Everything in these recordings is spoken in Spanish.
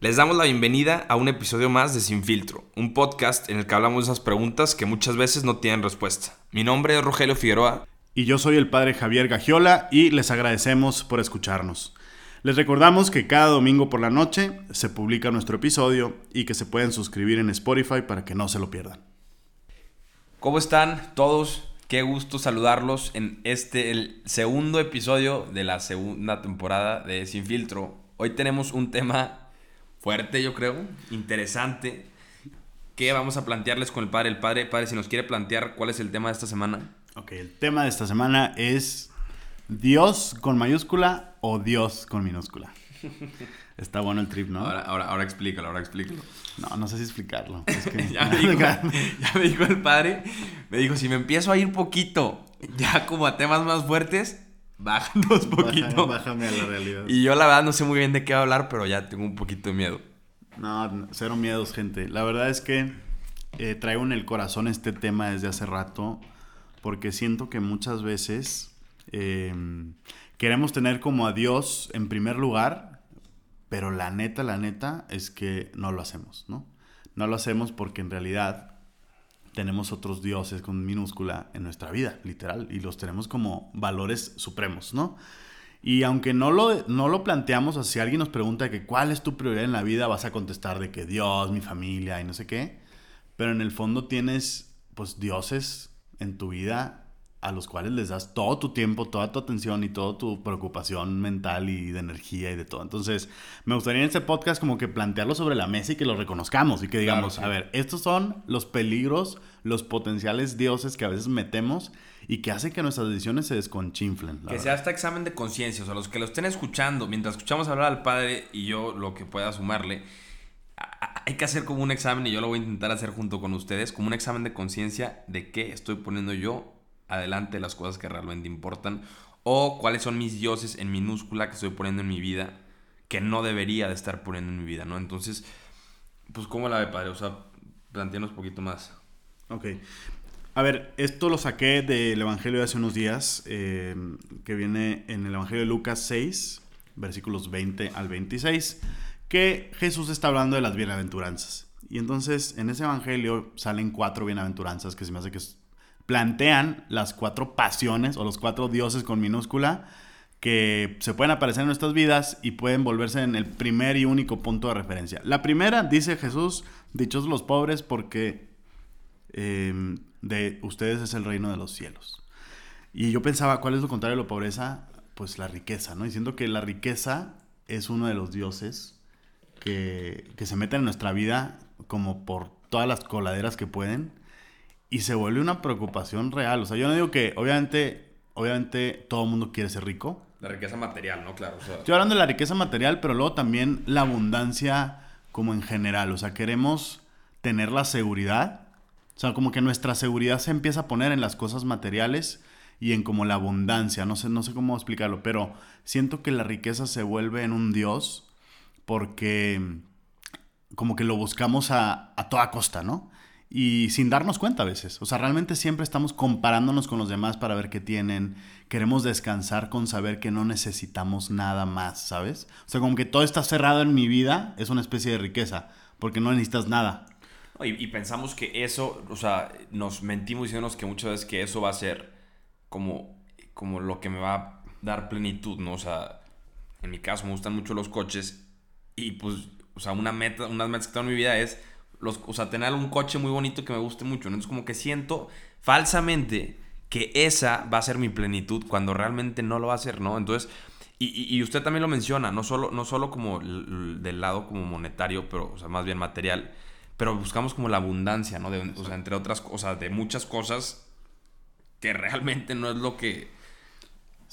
Les damos la bienvenida a un episodio más de Sin Filtro, un podcast en el que hablamos de esas preguntas que muchas veces no tienen respuesta. Mi nombre es Rogelio Figueroa. Y yo soy el padre Javier Gagiola y les agradecemos por escucharnos. Les recordamos que cada domingo por la noche se publica nuestro episodio y que se pueden suscribir en Spotify para que no se lo pierdan. ¿Cómo están todos? Qué gusto saludarlos en este, el segundo episodio de la segunda temporada de Sin Filtro. Hoy tenemos un tema fuerte, yo creo, interesante, que vamos a plantearles con el padre. El padre, padre, si nos quiere plantear cuál es el tema de esta semana. Ok, el tema de esta semana es Dios con mayúscula o Dios con minúscula. Está bueno el trip, ¿no? Ahora, ahora, ahora explícalo, ahora explícalo. No, no sé si explicarlo. ya, me dijo, ya, me dijo, el padre, me dijo, si me empiezo a ir poquito, ya como a temas más fuertes, bájanos poquito. Bájame a la realidad. Y yo la verdad no sé muy bien de qué va a hablar, pero ya tengo un poquito de miedo. No, cero miedos, gente. La verdad es que eh, traigo en el corazón este tema desde hace rato, porque siento que muchas veces em, queremos tener como a Dios en primer lugar, pero la neta, la neta es que no lo hacemos, ¿no? No lo hacemos porque en realidad tenemos otros dioses con minúscula en nuestra vida, literal, y los tenemos como valores supremos, ¿no? Y aunque no lo, no lo planteamos, o si alguien nos pregunta que cuál es tu prioridad en la vida, vas a contestar de que Dios, mi familia y no sé qué, pero en el fondo tienes pues dioses en tu vida a los cuales les das todo tu tiempo, toda tu atención y toda tu preocupación mental y de energía y de todo. Entonces, me gustaría en este podcast como que plantearlo sobre la mesa y que lo reconozcamos y que digamos, a ver, estos son los peligros, los potenciales dioses que a veces metemos y que hacen que nuestras decisiones se desconchinflen. Que sea hasta examen de conciencia, o sea, los que lo estén escuchando, mientras escuchamos hablar al padre y yo lo que pueda sumarle, hay que hacer como un examen y yo lo voy a intentar hacer junto con ustedes, como un examen de conciencia de qué estoy poniendo yo adelante las cosas que realmente importan o cuáles son mis dioses en minúscula que estoy poniendo en mi vida que no debería de estar poniendo en mi vida, ¿no? Entonces, pues ¿cómo la ve, padre? O sea, planteanos un poquito más. Ok. A ver, esto lo saqué del Evangelio de hace unos días, eh, que viene en el Evangelio de Lucas 6, versículos 20 al 26, que Jesús está hablando de las bienaventuranzas. Y entonces en ese Evangelio salen cuatro bienaventuranzas que se me hace que plantean las cuatro pasiones o los cuatro dioses con minúscula que se pueden aparecer en nuestras vidas y pueden volverse en el primer y único punto de referencia. La primera, dice Jesús, dichos los pobres porque em, de ustedes es el reino de los cielos. Y yo pensaba, ¿cuál es lo contrario de la pobreza? Pues la riqueza, ¿no? Diciendo que la riqueza es uno de los dioses que, que se meten en nuestra vida como por todas las coladeras que pueden y se vuelve una preocupación real. O sea, yo no digo que, obviamente, obviamente todo el mundo quiere ser rico. La riqueza material, ¿no? Claro. Estoy hablando de la riqueza material, pero luego también la abundancia como en general. O sea, queremos tener la seguridad. O sea, como que nuestra seguridad se empieza a poner en las cosas materiales y en como la abundancia. No sé, no sé cómo explicarlo, pero siento que la riqueza se vuelve en un Dios porque como que lo buscamos a, a toda costa, ¿no? Y sin darnos cuenta a veces. O sea, realmente siempre estamos comparándonos con los demás para ver qué tienen. Queremos descansar con saber que no necesitamos nada más, ¿sabes? O sea, como que todo está cerrado en mi vida, es una especie de riqueza, porque no necesitas nada. Y, pensamos que eso, o sea, nos mentimos diciéndonos que muchas veces que eso va a ser como, como lo que me va a dar plenitud, ¿no? O sea, en mi caso me gustan mucho los coches y pues, o sea, una meta, unas metas que tengo en mi vida es los, o sea, tener un coche muy bonito que me guste mucho. Entonces como que siento falsamente que esa va a ser mi plenitud cuando realmente no lo va a ser, ¿no? Entonces, y, usted también lo menciona, no solo, no solo como del lado como monetario, pero, o sea, más bien material, pero buscamos como la abundancia, ¿no? o sea, entre otras cosas, de muchas cosas que realmente no es lo que...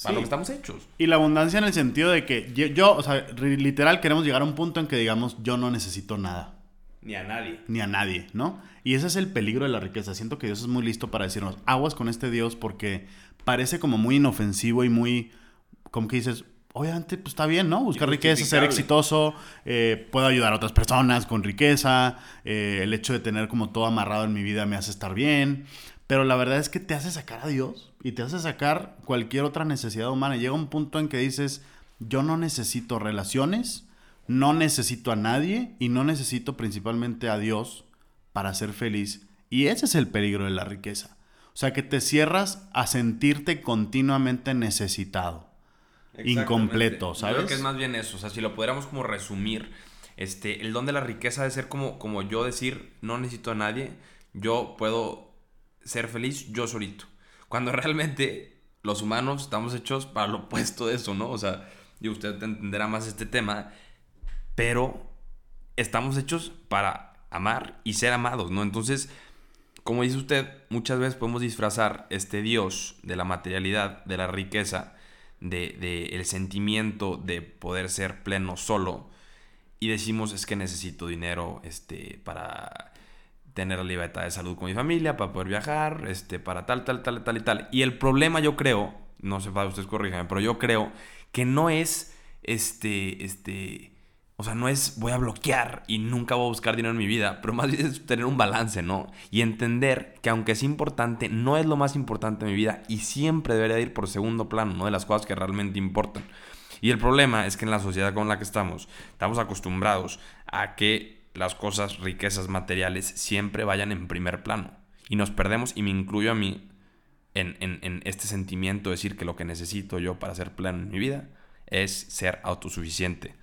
Para lo que estamos hechos. Y la abundancia en el sentido de que yo, o sea, literal queremos llegar a un punto en que digamos, yo no necesito nada. Ni a nadie. Ni a nadie, ¿no? Y ese es el peligro de la riqueza. Siento que Dios es muy listo para decirnos, aguas con este Dios porque parece como muy inofensivo y muy, como que dices, obviamente pues está bien, ¿no? Buscar riqueza, ser exitoso, eh, puedo ayudar a otras personas con riqueza, eh, el hecho de tener como todo amarrado en mi vida me hace estar bien, pero la verdad es que te hace sacar a Dios y te hace sacar cualquier otra necesidad humana. llega un punto en que dices, yo no necesito relaciones, no necesito a nadie y no necesito principalmente a Dios para ser feliz. Y ese es el peligro de la riqueza. O sea, que te cierras a sentirte continuamente necesitado, incompleto, ¿sabes? Yo creo que es más bien eso. O sea, si lo pudiéramos como resumir, este, el don de la riqueza de ser como, como yo decir, no necesito a nadie, yo puedo ser feliz yo solito. Cuando realmente los humanos estamos hechos para lo opuesto de eso, ¿no? O sea, y usted entenderá más este tema, pero estamos hechos para amar y ser amados, ¿no? Entonces, como dice usted, muchas veces podemos disfrazar este Dios de la materialidad, de la riqueza, de, de el sentimiento de poder ser pleno solo, y decimos es que necesito dinero este, para tener la libertad de salud con mi familia, para poder viajar, este, para tal, tal, tal, tal y tal. Y el problema yo creo, no sé, para ustedes corríjanme, pero yo creo que no es, este, este, o sea, no es voy a bloquear y nunca voy a buscar dinero en mi vida, pero más bien es tener un balance, ¿no? Y entender que aunque es importante, no es lo más importante en mi vida y siempre debería ir por segundo plano, ¿no? De las cosas que realmente importan. Y el problema es que en la sociedad con la que estamos, estamos acostumbrados a que las cosas, riquezas materiales, siempre vayan en primer plano. Y nos perdemos, y me incluyo a mí, en, en, este sentimiento de decir que lo que necesito yo para ser pleno en mi vida es ser autosuficiente.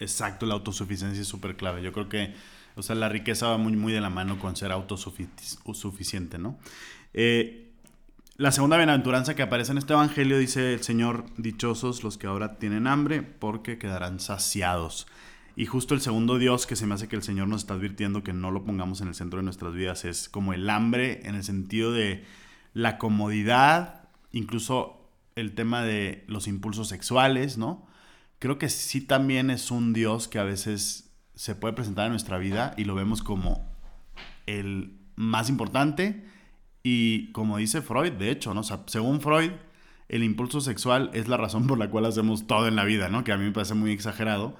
Exacto, la autosuficiencia es súper clave. Yo creo que, o sea, la riqueza va muy, muy de la mano con ser autosuficiente, ¿no? Eh, la segunda bienaventuranza que aparece en este evangelio dice el Señor, dichosos los que ahora tienen hambre, porque quedarán saciados. Y justo el segundo Dios que se me hace que el Señor nos está advirtiendo que no lo pongamos en el centro de nuestras vidas es como el hambre en el sentido de la comodidad, incluso el tema de los impulsos sexuales, ¿no? Creo que sí también es un Dios que a veces se puede presentar en nuestra vida y lo vemos como el más importante, y como dice Freud, de hecho, ¿no? según Freud, el impulso sexual es la razón por la cual hacemos todo en la vida, ¿no? Que a mí me parece muy exagerado.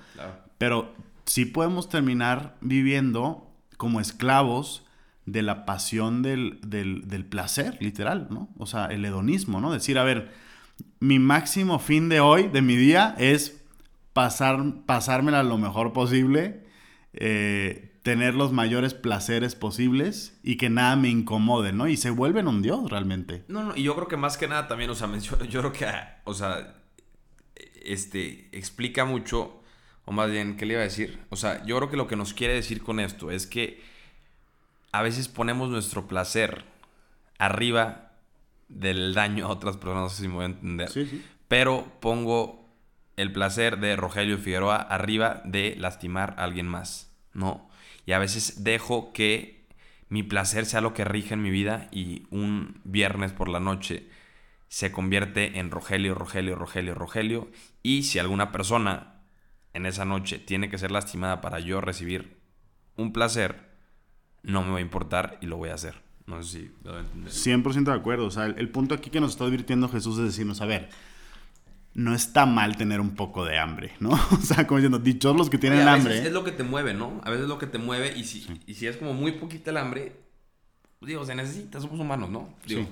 Pero sí podemos terminar viviendo como esclavos de la pasión del, placer, literal, ¿no? O sea, el hedonismo, ¿no? Decir, a ver, mi máximo fin de hoy, de mi día, es pasar, pasármela lo mejor posible, eh, tener los mayores placeres posibles y que nada me incomode, ¿no? Y se vuelven un dios realmente. No, no, y yo creo que más que nada también, o sea, menciono, yo creo que, o sea, este, explica mucho, o más bien, ¿qué le iba a decir? O sea, yo creo que lo que nos quiere decir con esto es que a veces ponemos nuestro placer arriba del daño a otras personas, no sé si me voy a entender. Sí, sí. Pero pongo el placer de Rogelio Figueroa arriba de lastimar a alguien más, ¿no? Y a veces dejo que mi placer sea lo que rige en mi vida y un viernes por la noche se convierte en Rogelio, Rogelio, Rogelio, Rogelio. Y si alguna persona en esa noche tiene que ser lastimada para yo recibir un placer, no me va a importar y lo voy a hacer. No sé si lo voy a entender. 100% de acuerdo. O sea, el punto aquí que nos está advirtiendo Jesús es decirnos, a ver, no está mal tener un poco de hambre, ¿no? O sea, como diciendo, dichos los que tienen hambre. Es lo que te mueve, ¿no? A veces es lo que te mueve y si, y si es como muy poquita el hambre, digo, se necesita, somos humanos, ¿no? sí.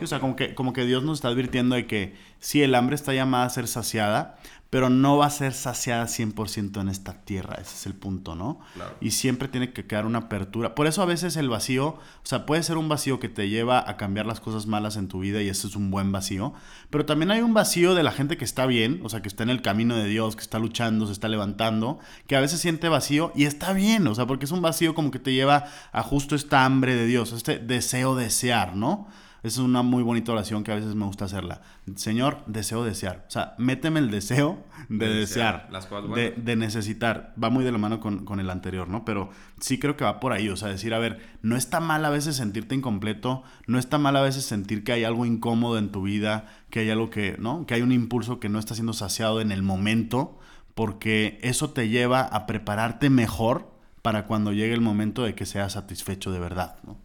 O sea, como que, como que Dios nos está advirtiendo de que sí, el hambre está llamada a ser saciada, pero no va a ser saciada 100% en esta tierra, ese es el punto, ¿no? Y siempre tiene que quedar una apertura. Por eso a veces el vacío, o sea, puede ser un vacío que te lleva a cambiar las cosas malas en tu vida y ese es un buen vacío, pero también hay un vacío de la gente que está bien, o sea, que está en el camino de Dios, que está luchando, se está levantando, que a veces siente vacío y está bien, o sea, porque es un vacío como que te lleva a justo esta hambre de Dios, este deseo desear, ¿no? Esa es una muy bonita oración que a veces me gusta hacerla. Señor, deseo desear. O sea, méteme el deseo de, desear, las cosas de, necesitar. Va muy de la mano con, con, el anterior, ¿no? Pero sí creo que va por ahí. O sea, decir, a ver, no está mal a veces sentirte incompleto, no está mal a veces sentir que hay algo incómodo en tu vida, que hay algo que, ¿no? Que hay un impulso que no está siendo saciado en el momento, porque eso te lleva a prepararte mejor para cuando llegue el momento de que seas satisfecho de verdad, ¿no?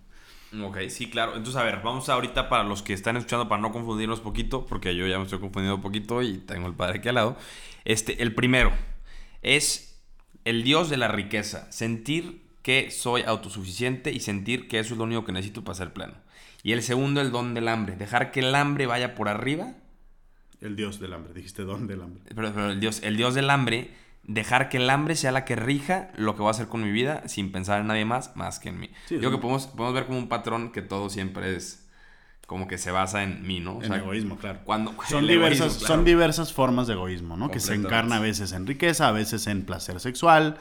Ok, sí, claro. Entonces, a ver, vamos ahorita para los que están escuchando, para no confundirnos poquito, porque yo ya me estoy confundiendo un poquito y tengo el padre aquí al lado. Este, el primero es el Dios de la riqueza. Sentir que soy autosuficiente y sentir que eso es lo único que necesito para ser pleno. Y el segundo, el don del hambre. Dejar que el hambre vaya por arriba. El Dios del hambre, dijiste don del hambre. Pero, pero el, Dios, el Dios del hambre dejar que el hambre sea la que rija lo que voy a hacer con mi vida sin pensar en nadie más más que en mí. Sí, Yo sí. que podemos, podemos ver como un patrón que todo siempre es como que se basa en mí, ¿no? O En egoísmo, claro. Cuando, Son diversas, egoísmo, claro. son diversas formas de egoísmo, ¿no? Que se encarna a veces en riqueza, a veces en placer sexual,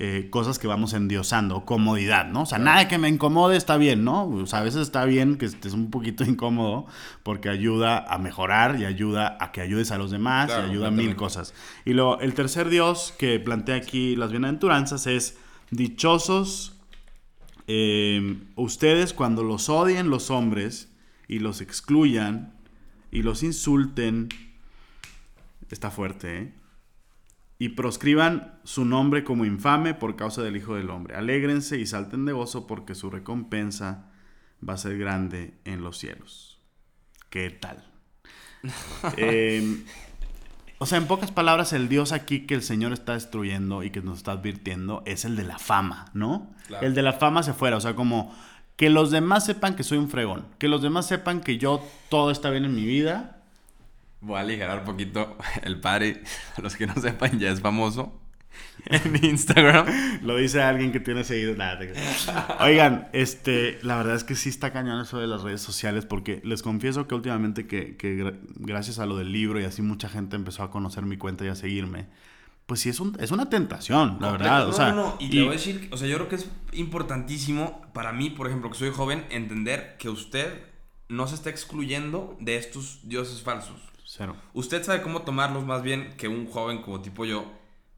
eh, cosas que vamos endiosando, comodidad, ¿no? O sea, nada que me incomode está bien, ¿no? O sea, a veces está bien que estés un poquito incómodo porque ayuda a mejorar y ayuda a que ayudes a los demás Claro, y ayuda a mil cosas. Y lo, el tercer Dios que plantea aquí las bienaventuranzas es dichosos eh, ustedes cuando los odien los hombres y los excluyan y los insulten, está fuerte, ¿eh? Y proscriban su nombre como infame por causa del Hijo del Hombre. Alégrense y salten de gozo porque su recompensa va a ser grande en los cielos. ¿Qué tal? Eh, o sea, en pocas palabras, el Dios aquí que el Señor está destruyendo y que nos está advirtiendo es el de la fama, ¿no? Claro. El de la fama se fuera, o sea, como que los demás sepan que soy un fregón, que los demás sepan que yo todo está bien en mi vida. Voy a aligerar un poquito. El padre, los que no sepan, ya es famoso en Instagram. Lo dice alguien que tiene seguido. Nada, te. Oigan, este, la verdad es que sí está cañón eso de las redes sociales porque les confieso que últimamente que, que gra- gracias a lo del libro y así mucha gente empezó a conocer mi cuenta y a seguirme. Pues sí, es, un, es una tentación, la verdad. No, o sea, no, no. Y, y- le voy a decir, o sea, yo creo que es importantísimo para mí, por ejemplo, que soy joven, entender que usted no se está excluyendo de estos dioses falsos. Cero. Usted sabe cómo tomarlos más bien que un joven como tipo yo,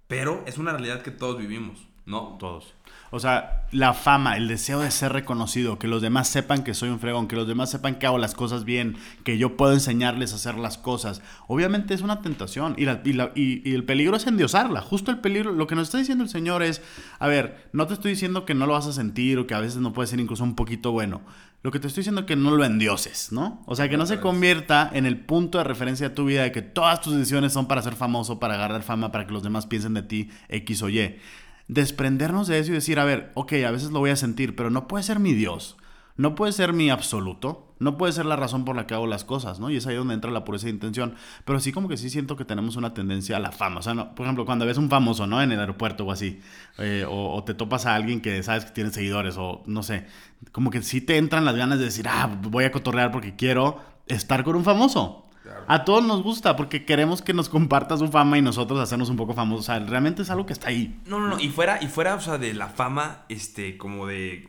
pero es una realidad que todos vivimos, ¿no? Todos. O sea, la fama, el deseo de ser reconocido, que los demás sepan que soy un fregón, que los demás sepan que hago las cosas bien, que yo puedo enseñarles a hacer las cosas. Obviamente es una tentación y, la- y la- y- y el peligro es endiosarla. Justo el peligro, lo que nos está diciendo el Señor es, a ver, no te estoy diciendo que no lo vas a sentir o que a veces no puede ser incluso un poquito bueno. Lo que te estoy diciendo es que no lo endioses, ¿no? O sea, que no se convierta en el punto de referencia de tu vida de que todas tus decisiones son para ser famoso, para agarrar fama, para que los demás piensen de ti X o Y desprendernos de eso y decir, a ver, ok, a veces lo voy a sentir, pero no puede ser mi Dios, no puede ser mi absoluto, no puede ser la razón por la que hago las cosas, ¿no? Y es ahí donde entra la pureza de intención. Pero sí como que sí siento que tenemos una tendencia a la fama. O sea, no- por ejemplo, cuando ves un famoso, ¿no? En el aeropuerto o así, eh, o, o te topas a alguien que sabes que tiene seguidores, o no sé, como que sí te entran las ganas de decir, ah, voy a cotorrear porque quiero estar con un famoso. A todos nos gusta porque queremos que nos comparta su fama y nosotros hacernos un poco famosos. O sea, realmente es algo que está ahí. No, no, no. Y fuera, y fuera, o sea, de la fama, este, como de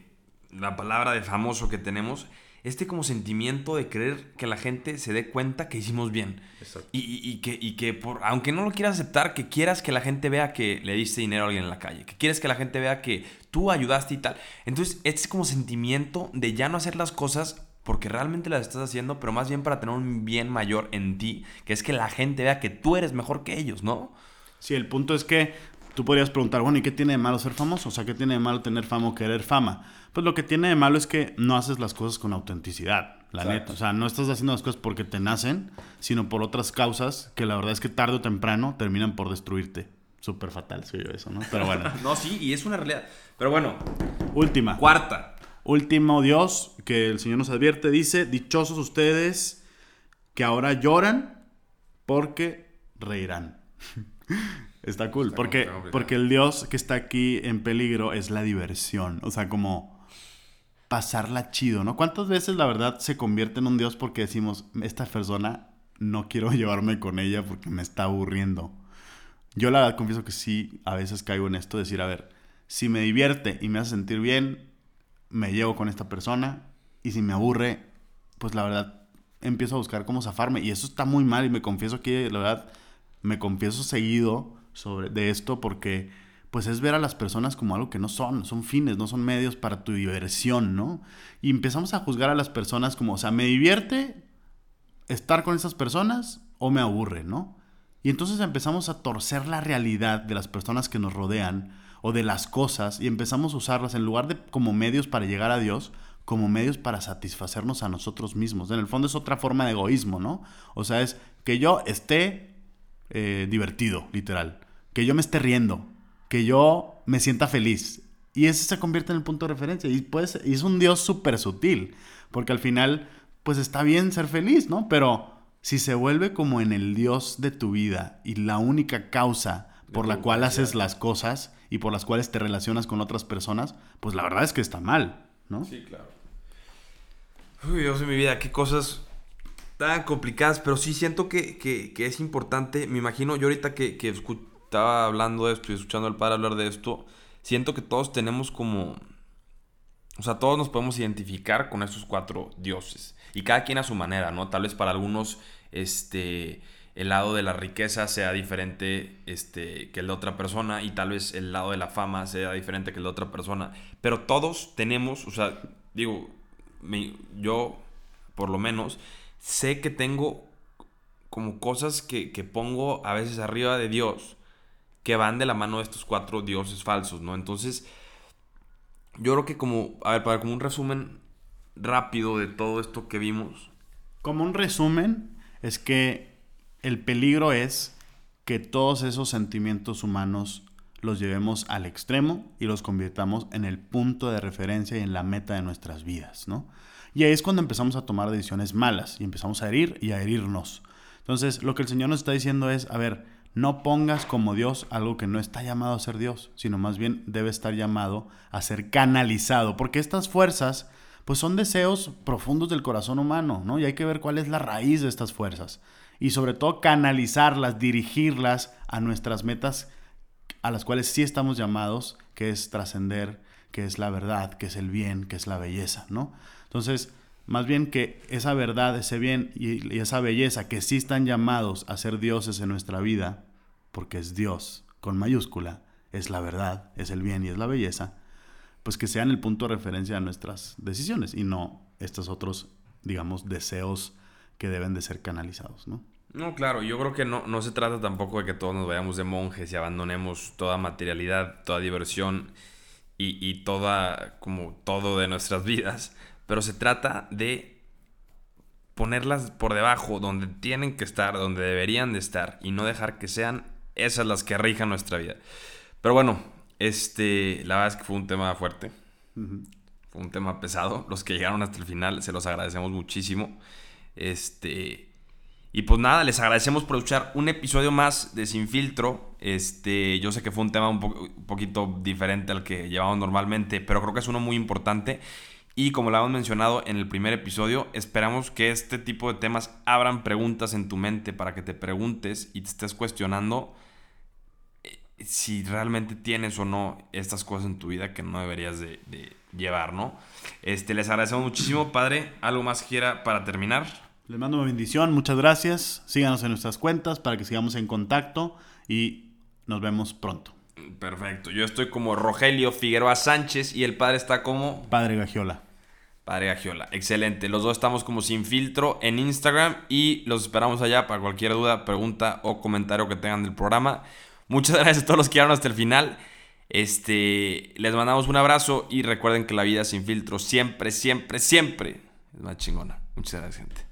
la palabra de famoso que tenemos, este como sentimiento de querer que la gente se dé cuenta que hicimos bien. Exacto. Y, y- y que, y que por, aunque no lo quieras aceptar, que quieras que la gente vea que le diste dinero a alguien en la calle, que quieres que la gente vea que tú ayudaste y tal. Entonces, este es como sentimiento de ya no hacer las cosas porque realmente las estás haciendo, pero más bien para tener un bien mayor en ti, que es que la gente vea que tú eres mejor que ellos, ¿no? Sí, el punto es que tú podrías preguntar, bueno, ¿y qué tiene de malo ser famoso? O sea, ¿qué tiene de malo tener fama o querer fama? Pues lo que tiene de malo es que no haces las cosas con autenticidad, la Exacto. neta. O sea, no estás haciendo las cosas porque te nacen, sino por otras causas que la verdad es que tarde o temprano terminan por destruirte. Súper fatal soy yo eso, ¿no? Pero bueno. No, sí, y es una realidad. Pero bueno, Última. cuarta. Último Dios que el Señor nos advierte, dice, dichosos ustedes que ahora lloran porque reirán. está cool, Está porque, porque el Dios que está aquí en peligro es la diversión, o sea, como pasarla chido, ¿no? ¿Cuántas veces la verdad se convierte en un Dios porque decimos, esta persona no quiero llevarme con ella porque me está aburriendo? Yo la verdad confieso que sí, a veces caigo en esto, de decir, a ver, si me divierte y me hace sentir bien, me llevo con esta persona y si me aburre, pues la verdad empiezo a buscar cómo zafarme y eso está muy mal y me confieso que la verdad me confieso seguido sobre de esto porque pues es ver a las personas como algo que no son, son fines, no son medios para tu diversión, ¿no? Y empezamos a juzgar a las personas como, o sea, me divierte estar con esas personas o me aburre, ¿no? Y entonces empezamos a torcer la realidad de las personas que nos rodean o de las cosas y empezamos a usarlas en lugar de como medios para llegar a Dios, como medios para satisfacernos a nosotros mismos. En el fondo es otra forma de egoísmo, ¿no? O sea, es que yo esté eh, divertido, literal. Que yo me esté riendo. Que yo me sienta feliz. Y ese se convierte en el punto de referencia. Y, pues, y es un Dios súper sutil. Porque al final, pues está bien ser feliz, ¿no? Pero si se vuelve como en el Dios de tu vida y la única causa por la cual haces las cosas y por las cuales te relacionas con otras personas, pues la verdad es que está mal, ¿no? Sí, claro. Uy, Dios de mi vida, qué cosas tan complicadas, pero sí siento que, que, es importante. Me imagino, yo ahorita que, que estaba hablando de esto y escuchando al padre hablar de esto, siento que todos tenemos como... O sea, todos nos podemos identificar con esos cuatro dioses. Y cada quien a su manera, ¿no? Tal vez para algunos, este el lado de la riqueza sea diferente este, que el de otra persona y tal vez el lado de la fama sea diferente que el de otra persona. Pero todos tenemos, o sea, digo, yo por lo menos sé que tengo como cosas que, que, pongo a veces arriba de Dios que van de la mano de estos cuatro dioses falsos, ¿no? Entonces, yo creo que como, a ver, para como un resumen rápido de todo esto que vimos. Como un resumen, es que el peligro es que todos esos sentimientos humanos los llevemos al extremo y los convirtamos en el punto de referencia y en la meta de nuestras vidas, ¿no? Y ahí es cuando empezamos a tomar decisiones malas y empezamos a herir y a herirnos. Entonces, lo que el Señor nos está diciendo es, a ver, no pongas como Dios algo que no está llamado a ser Dios, sino más bien debe estar llamado a ser canalizado, porque estas fuerzas pues son deseos profundos del corazón humano, ¿no? Y hay que ver cuál es la raíz de estas fuerzas y sobre todo canalizarlas, dirigirlas a nuestras metas a las cuales sí estamos llamados, que es trascender, que es la verdad, que es el bien, que es la belleza, ¿no? Entonces, más bien que esa verdad, ese bien y, esa belleza que sí están llamados a ser dioses en nuestra vida, porque es Dios con mayúscula, es la verdad, es el bien y es la belleza, pues que sean el punto de referencia de nuestras decisiones y no estos otros, digamos, deseos que deben de ser canalizados, ¿no? No, claro, yo creo que no, no se trata tampoco de que todos nos vayamos de monjes y abandonemos toda materialidad, toda diversión y, y toda, como todo de nuestras vidas, pero se trata de ponerlas por debajo, donde tienen que estar, donde deberían de estar, y no dejar que sean esas las que rijan nuestra vida. Pero bueno, este, la verdad es que fue un tema fuerte, fue un tema pesado. Los que llegaron hasta el final, se los agradecemos muchísimo. Este. Y pues nada, les agradecemos por escuchar un episodio más de Sin Filtro. Este, yo sé que fue un tema un, poquito diferente al que llevamos normalmente, pero creo que es uno muy importante. Y como lo hemos mencionado en el primer episodio, esperamos que este tipo de temas abran preguntas en tu mente para que te preguntes y te estés cuestionando si realmente tienes o no estas cosas en tu vida que no deberías de, de llevar, ¿no? Este, les agradecemos muchísimo, padre. ¿Algo más quiera para terminar? Les mando una bendición, muchas gracias. Síganos en nuestras cuentas para que sigamos en contacto y nos vemos pronto. Perfecto. Yo estoy como Rogelio Figueroa Sánchez y el padre está como Padre Gagiola. Padre Gagiola. Excelente. Los dos estamos como sin filtro en Instagram y los esperamos allá para cualquier duda, pregunta o comentario que tengan del programa. Muchas gracias a todos los que llegaron hasta el final. Este, les mandamos un abrazo y recuerden que la vida sin filtro siempre, siempre, siempre es más chingona. Muchas gracias, gente.